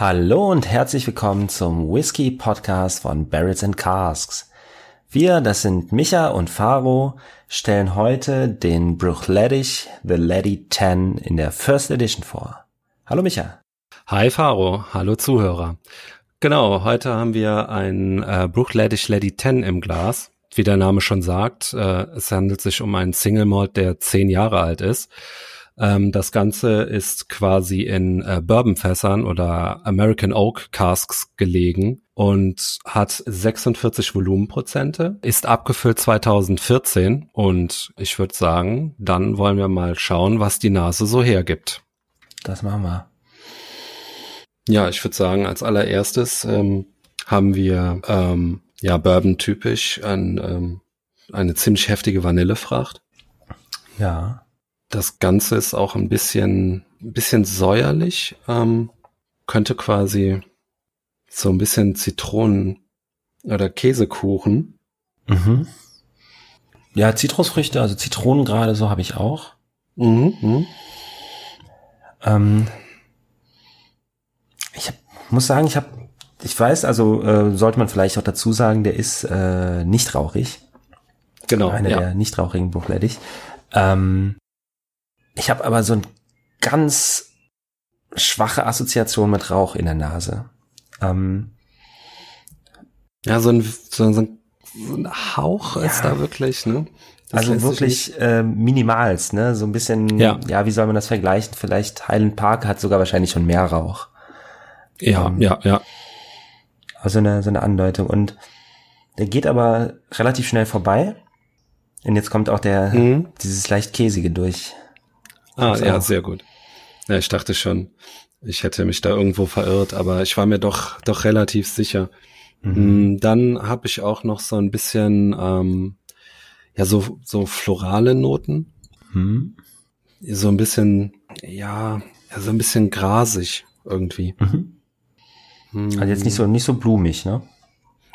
Hallo und herzlich willkommen zum Whisky Podcast von Barrels and Casks. Wir, das sind Micha und Faro, stellen heute den Bruchleddich The Lady 10 in der First Edition vor. Hallo Micha. Hi Faro, hallo Zuhörer. Genau, heute haben wir ein äh, Bruchleddich Lady 10 im Glas. Wie der Name schon sagt, äh, es handelt sich um einen Single Malt, der zehn Jahre alt ist. Ähm, das Ganze ist quasi in äh, Bourbonfässern oder American Oak Casks gelegen und hat 46 Volumenprozente, ist abgefüllt 2014 und ich würde sagen, dann wollen wir mal schauen, was die Nase so hergibt. Das machen wir. Ja, ich würde sagen, als allererstes ähm, haben wir ähm, ja Bourbon typisch ein, ähm, eine ziemlich heftige Vanillefracht. Ja. Das Ganze ist auch ein bisschen, ein bisschen säuerlich, ähm, könnte quasi so ein bisschen Zitronen oder Käsekuchen. Mhm. Ja, Zitrusfrüchte, also Zitronen gerade, so habe ich auch. Mhm, mhm. Ähm, ich hab, muss sagen, ich habe, ich weiß, also äh, sollte man vielleicht auch dazu sagen, der ist äh, nicht rauchig. Genau. Einer ja. der nicht rauchigen Buchleddich. Ähm, ich habe aber so ein ganz schwache Assoziation mit Rauch in der Nase. Ähm, ja, so ein, so, ein, so ein Hauch Ja. ist da wirklich, ne? Das also wirklich äh, minimals, ne? So ein bisschen, Ja. ja, wie soll man das vergleichen? Vielleicht Highland Park hat sogar wahrscheinlich schon mehr Rauch. Ja, ähm, ja, ja. Also eine, so eine Andeutung. Und der geht aber relativ schnell vorbei. Und jetzt kommt auch der, Mhm. dieses leicht käsige durch. Ah, ja, auch. sehr gut. Ja, ich dachte schon, ich hätte mich da irgendwo verirrt, aber ich war mir doch, doch relativ sicher. Mhm. Mm, Dann habe ich auch noch so ein bisschen, ähm, ja, so, so florale Noten. Mhm. So ein bisschen, ja, ja, so ein bisschen grasig irgendwie. Mhm. Mm. Also jetzt nicht so, nicht so blumig, ne?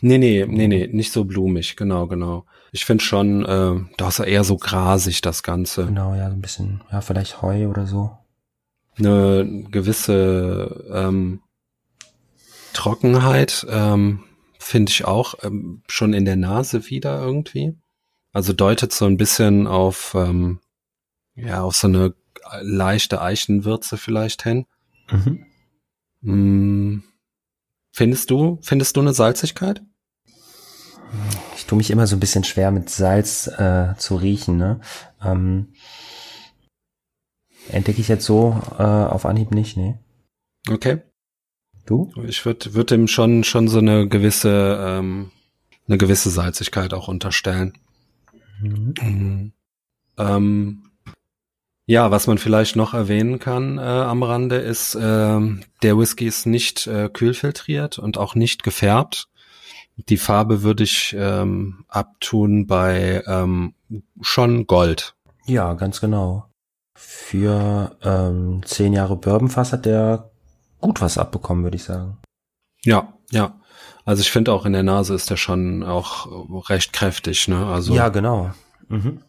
Nee, nee, nee, nee, nicht so blumig, genau, genau. Ich finde schon, äh, da ist eher so grasig das Ganze. Genau, ja, so ein bisschen, ja, vielleicht Heu oder so. Eine gewisse ähm, Trockenheit ähm, finde ich auch ähm, schon in der Nase wieder irgendwie. Also deutet so ein bisschen auf, ähm, ja, auf so eine leichte Eichenwürze vielleicht hin. Mhm. Mm, findest du, findest du eine Salzigkeit? Ich tue mich immer so ein bisschen schwer mit Salz äh, zu riechen, ne? Ähm, entdecke ich jetzt so äh, auf Anhieb nicht, ne? Okay. Du? Ich würde würd dem schon schon so eine gewisse ähm, eine gewisse Salzigkeit auch unterstellen. Mhm. Mhm. Ähm, ja, was man vielleicht noch erwähnen kann äh, am Rande ist, ähm, der Whisky ist nicht äh, kühlfiltriert und auch nicht gefärbt. Die Farbe würde ich ähm, abtun bei ähm, schon Gold. Ja, ganz genau. Für ähm, zehn Jahre Bourbonfass hat der gut was abbekommen, würde ich sagen. Ja, ja. Also ich finde auch in der Nase ist der schon auch recht kräftig, ne? Also Ja, genau. Mhm.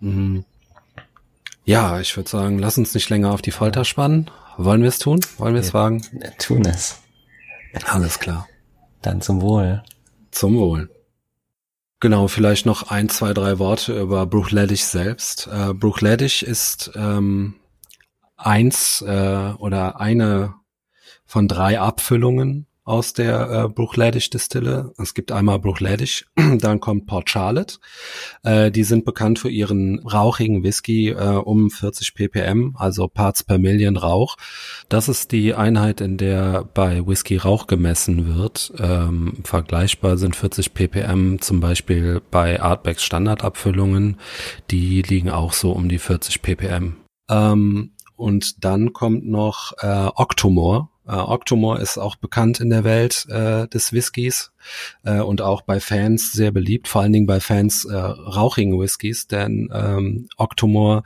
Mhm. Ja, ich würde sagen, lass uns nicht länger auf die Folter spannen. Wollen wir es tun? Wollen wir es Ja. wagen? Tun es. Alles klar. Dann zum Wohl. Zum Wohl. Genau, vielleicht noch ein, zwei, drei Worte über Bruchleddich selbst. Äh, Bruchleddich ist ähm, eins äh, oder eine von drei Abfüllungen aus der äh, Bruchleddich-Distille. Es gibt einmal Bruchleddich, dann kommt Port Charlotte. Äh, die sind bekannt für ihren rauchigen Whisky äh, um 40 ppm, also Parts per Million Rauch. Das ist die Einheit, in der bei Whisky Rauch gemessen wird. Ähm, vergleichbar sind 40 ppm zum Beispiel bei Artbacks Standardabfüllungen. Die liegen auch so um die 40 ppm. Ähm, und dann kommt noch äh, Octomore. Äh, Octomore ist auch bekannt in der Welt äh, des Whiskys äh, und auch bei Fans sehr beliebt, vor allen Dingen bei Fans äh, rauchigen Whiskys, denn ähm, Octomore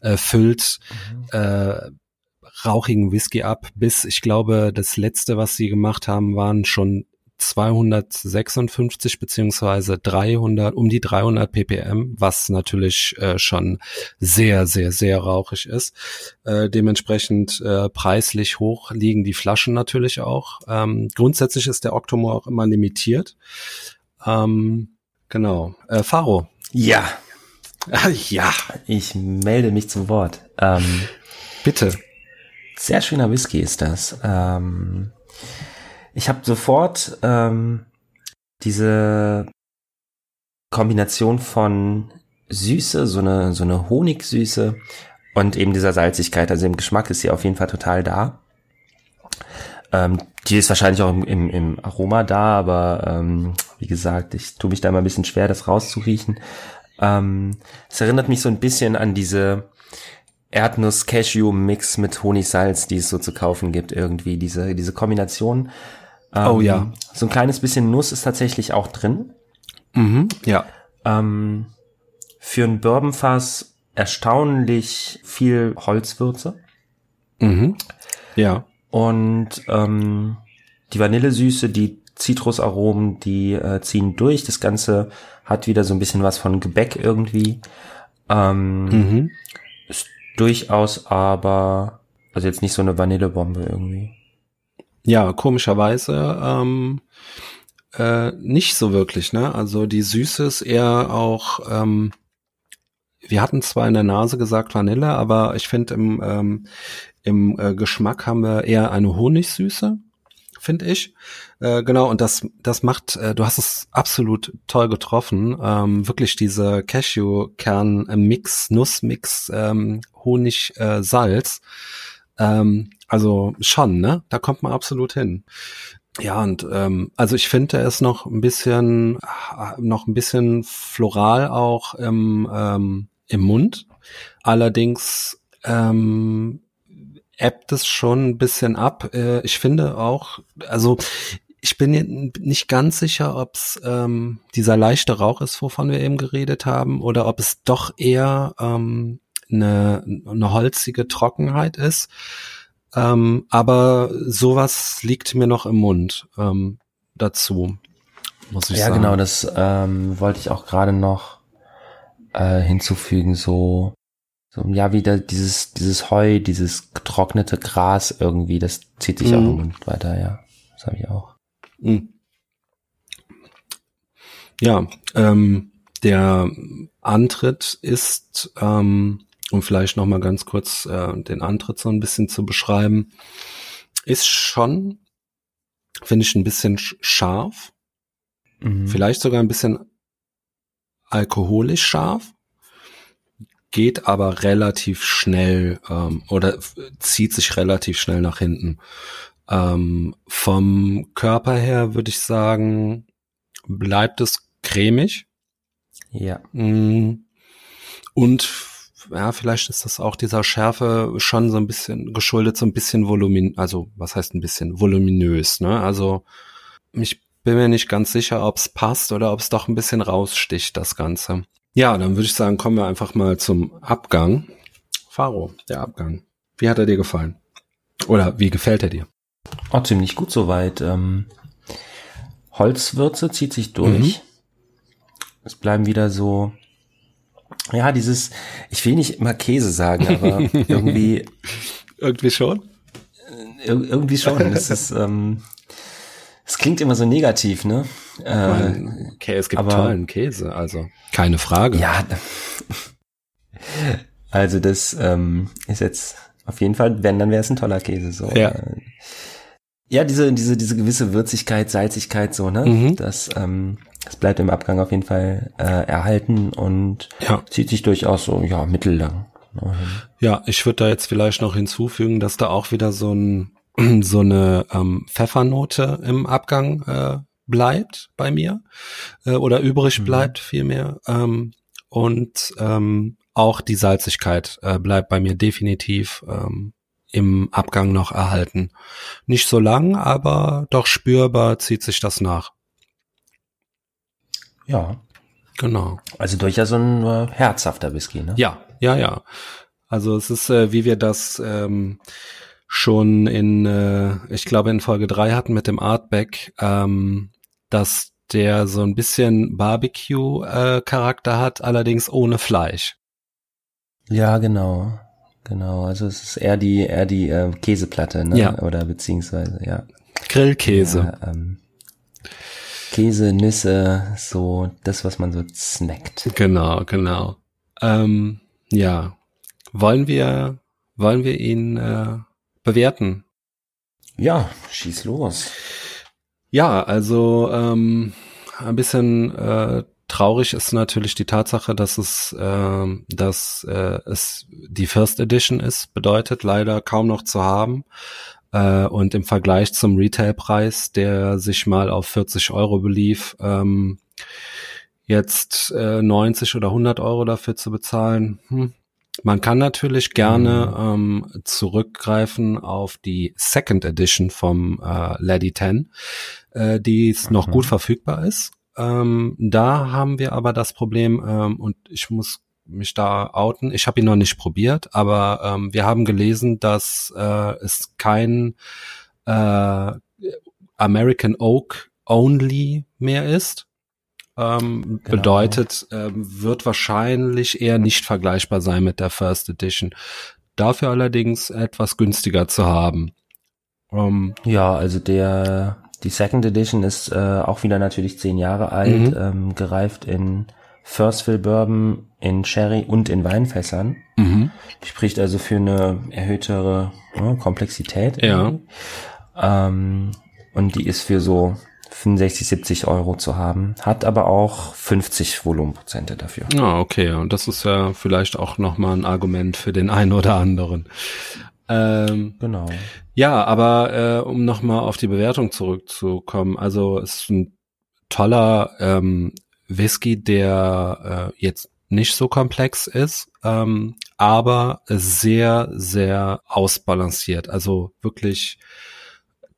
äh, füllt mhm. äh, rauchigen Whisky ab, bis ich glaube, das letzte, was sie gemacht haben, waren schon 256 beziehungsweise 300, um die 300 ppm, was natürlich äh, schon sehr, sehr, sehr rauchig ist. Äh, dementsprechend äh, preislich hoch liegen die Flaschen natürlich auch. Ähm, grundsätzlich ist der Octomore auch immer limitiert. Ähm, genau. Äh, Faro. Ja. ja. Ich melde mich zum Wort. Ähm, Bitte. Sehr schöner Whisky ist das. Ähm, ich habe sofort ähm, diese Kombination von Süße, so eine, so eine Honigsüße und eben dieser Salzigkeit. Also im Geschmack ist sie auf jeden Fall total da. Ähm, die ist wahrscheinlich auch im, im, im Aroma da, aber ähm, wie gesagt, ich tue mich da immer ein bisschen schwer, das rauszuriechen. Ähm, es erinnert mich so ein bisschen an diese Erdnuss-Cashew-Mix mit Honigsalz, die es so zu kaufen gibt, irgendwie. Diese, diese Kombination ähm, oh ja. So ein kleines bisschen Nuss ist tatsächlich auch drin. Mhm, ja. Ähm, für ein Bourbonfass erstaunlich viel Holzwürze. Mhm. Ja. Und ähm, die Vanillesüße, die Zitrusaromen, die äh, ziehen durch. Das Ganze hat wieder so ein bisschen was von Gebäck irgendwie. Ähm, mhm. Ist durchaus aber, also jetzt nicht so eine Vanillebombe irgendwie. Ja, komischerweise ähm, äh, nicht so wirklich, ne? Also die Süße ist eher auch, ähm, wir hatten zwar in der Nase gesagt Vanille, aber ich finde im, ähm, im äh, Geschmack haben wir eher eine Honigsüße, finde ich. Äh, genau, und das, das macht, äh, du hast es absolut toll getroffen. Ähm, wirklich diese Cashew-Kern-Mix, Nussmix, ähm, Honig, äh, Salz. Ähm, also schon, ne? Da kommt man absolut hin. Ja, und ähm, also ich finde, er ist noch ein bisschen, noch ein bisschen floral auch im, ähm, im Mund. Allerdings ähm, ebbt es schon ein bisschen ab. Äh, ich finde auch, also ich bin nicht ganz sicher, ob es ähm, dieser leichte Rauch ist, wovon wir eben geredet haben, oder ob es doch eher ähm, eine, eine holzige Trockenheit ist. Ähm, aber sowas liegt mir noch im Mund ähm, dazu, muss ich ja, sagen. Ja, genau, das ähm, wollte ich auch gerade noch äh, hinzufügen, so, so ja, wieder dieses, dieses Heu, dieses getrocknete Gras irgendwie, das zieht sich mm. auch im Mund weiter, ja. Das habe ich auch. Mm. Ja, ähm, der Antritt ist ähm, um vielleicht noch mal ganz kurz äh, den Antritt so ein bisschen zu beschreiben, ist schon, finde ich, ein bisschen scharf, mhm. vielleicht sogar ein bisschen alkoholisch scharf, geht aber relativ schnell ähm, oder zieht sich relativ schnell nach hinten. Ähm, vom Körper her würde ich sagen, bleibt es cremig. Ja. Mm. Und ja, vielleicht ist das auch dieser Schärfe schon so ein bisschen geschuldet, so ein bisschen volumin, also was heißt ein bisschen voluminös, ne? Also ich bin mir nicht ganz sicher, ob es passt oder ob es doch ein bisschen raussticht, das Ganze. Ja, dann würde ich sagen, kommen wir einfach mal zum Abgang. Faro, der Abgang. Wie hat er dir gefallen? Oder wie gefällt er dir? Oh, ziemlich gut soweit. Ähm, Holzwürze zieht sich durch. Mhm. Es bleiben wieder so ja, dieses, ich will nicht immer Käse sagen, aber irgendwie. irgendwie schon? Ir irgendwie schon. Es ist, ähm, es klingt immer so negativ, ne? Äh, okay, es gibt aber, tollen Käse, also keine Frage. Ja, also das ähm, ist jetzt auf jeden Fall, wenn, dann wäre es ein toller Käse. So. Ja. Äh, ja, diese, diese, diese gewisse Würzigkeit, Salzigkeit, so, ne? Mhm. Das, ähm, das bleibt im Abgang auf jeden Fall äh, erhalten und ja. zieht sich durchaus so, ja, mittellang. Ja, ich würde da jetzt vielleicht noch hinzufügen, dass da auch wieder so ein so eine ähm, Pfeffernote im Abgang äh, bleibt bei mir äh, oder übrig mhm. bleibt vielmehr ähm, und ähm, auch die Salzigkeit äh, bleibt bei mir definitiv ähm, im Abgang noch erhalten. Nicht so lang, aber doch spürbar zieht sich das nach. Ja. Genau. Also durchaus so ein äh, herzhafter Whisky, ne? Ja, ja, ja. Also es ist, äh, wie wir das ähm, schon in, äh, ich glaube in Folge drei hatten mit dem Artback, ähm, dass der so ein bisschen Barbecue-Charakter äh, hat, allerdings ohne Fleisch. Ja, genau. Genau. Also es ist eher die, eher die äh, Käseplatte, ne? Ja. Oder beziehungsweise, ja. Grillkäse. Ja, ähm, Käse, Nüsse, so das, was man so snackt. Genau, genau. Ähm, ja. Wollen wir, wollen wir ihn äh, bewerten? Ja, schieß los. Ja, also ähm, ein bisschen äh, traurig ist natürlich die Tatsache, dass es, äh, dass äh, es die First Edition ist, bedeutet leider kaum noch zu haben. Äh, und im Vergleich zum Retailpreis, der sich mal auf 40 Euro belief, ähm, jetzt äh, 90 oder 100 Euro dafür zu bezahlen. Hm. Man kann natürlich gerne ähm, zurückgreifen auf die Second Edition vom äh, Lady 10, äh, die es noch Mhm. gut verfügbar ist. Ähm, da haben wir aber das Problem, ähm, und ich muss mich da outen, ich habe ihn noch nicht probiert, aber ähm, wir haben gelesen, dass äh, es kein äh, American Oak Only mehr ist. Ähm, Genau. Bedeutet, ähm, wird wahrscheinlich eher nicht vergleichbar sein mit der First Edition. Dafür allerdings etwas günstiger zu haben. Ähm, Ja, also der die Second Edition ist äh, auch wieder natürlich zehn Jahre alt, Mhm. ähm, gereift in First Fill Bourbon, in Sherry und in Weinfässern. mhm. Spricht also für eine erhöhtere ja, Komplexität. Ja. Ähm, und die ist für so 65, 70 Euro zu haben, hat aber auch 50 Volumenprozente dafür. Ah, okay. Und das ist ja vielleicht auch nochmal ein Argument für den einen oder anderen. Ähm, Genau. Ja, aber äh, um nochmal auf die Bewertung zurückzukommen, also es ist ein toller ähm, Whisky, der äh, jetzt nicht so komplex ist, ähm, aber sehr, sehr ausbalanciert. Also wirklich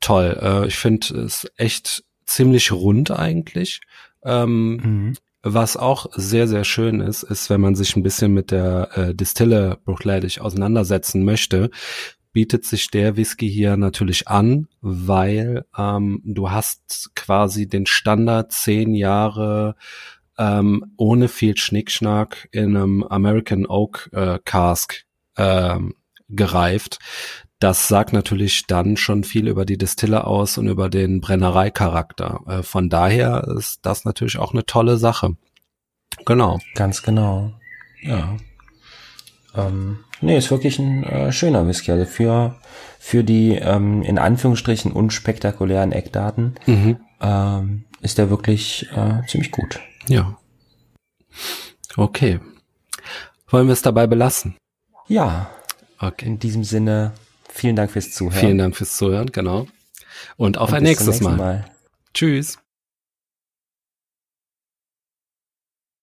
toll. Äh, ich finde es echt ziemlich rund eigentlich. Ähm, Mhm. was auch sehr, sehr schön ist, ist, wenn man sich ein bisschen mit der äh, Distille Bruichladdich auseinandersetzen möchte, bietet sich der Whisky hier natürlich an, weil ähm, du hast quasi den Standard zehn Jahre ähm, ohne viel Schnickschnack in einem American Oak äh, Cask ähm, gereift. Das sagt natürlich dann schon viel über die Distille aus und über den Brennereicharakter. Äh, von daher ist das natürlich auch eine tolle Sache. Genau. Ganz genau. Ja. Ähm, nee, ist wirklich ein äh, schöner Whisky. Also für, für die ähm, in Anführungsstrichen unspektakulären Eckdaten Mhm. ähm, ist der wirklich äh, ziemlich gut. Ja. Okay. Wollen wir es dabei belassen? Ja, Okay. in diesem Sinne, vielen Dank fürs Zuhören. Vielen Dank fürs Zuhören, genau. Und auf Und ein nächstes Mal. Mal. Tschüss.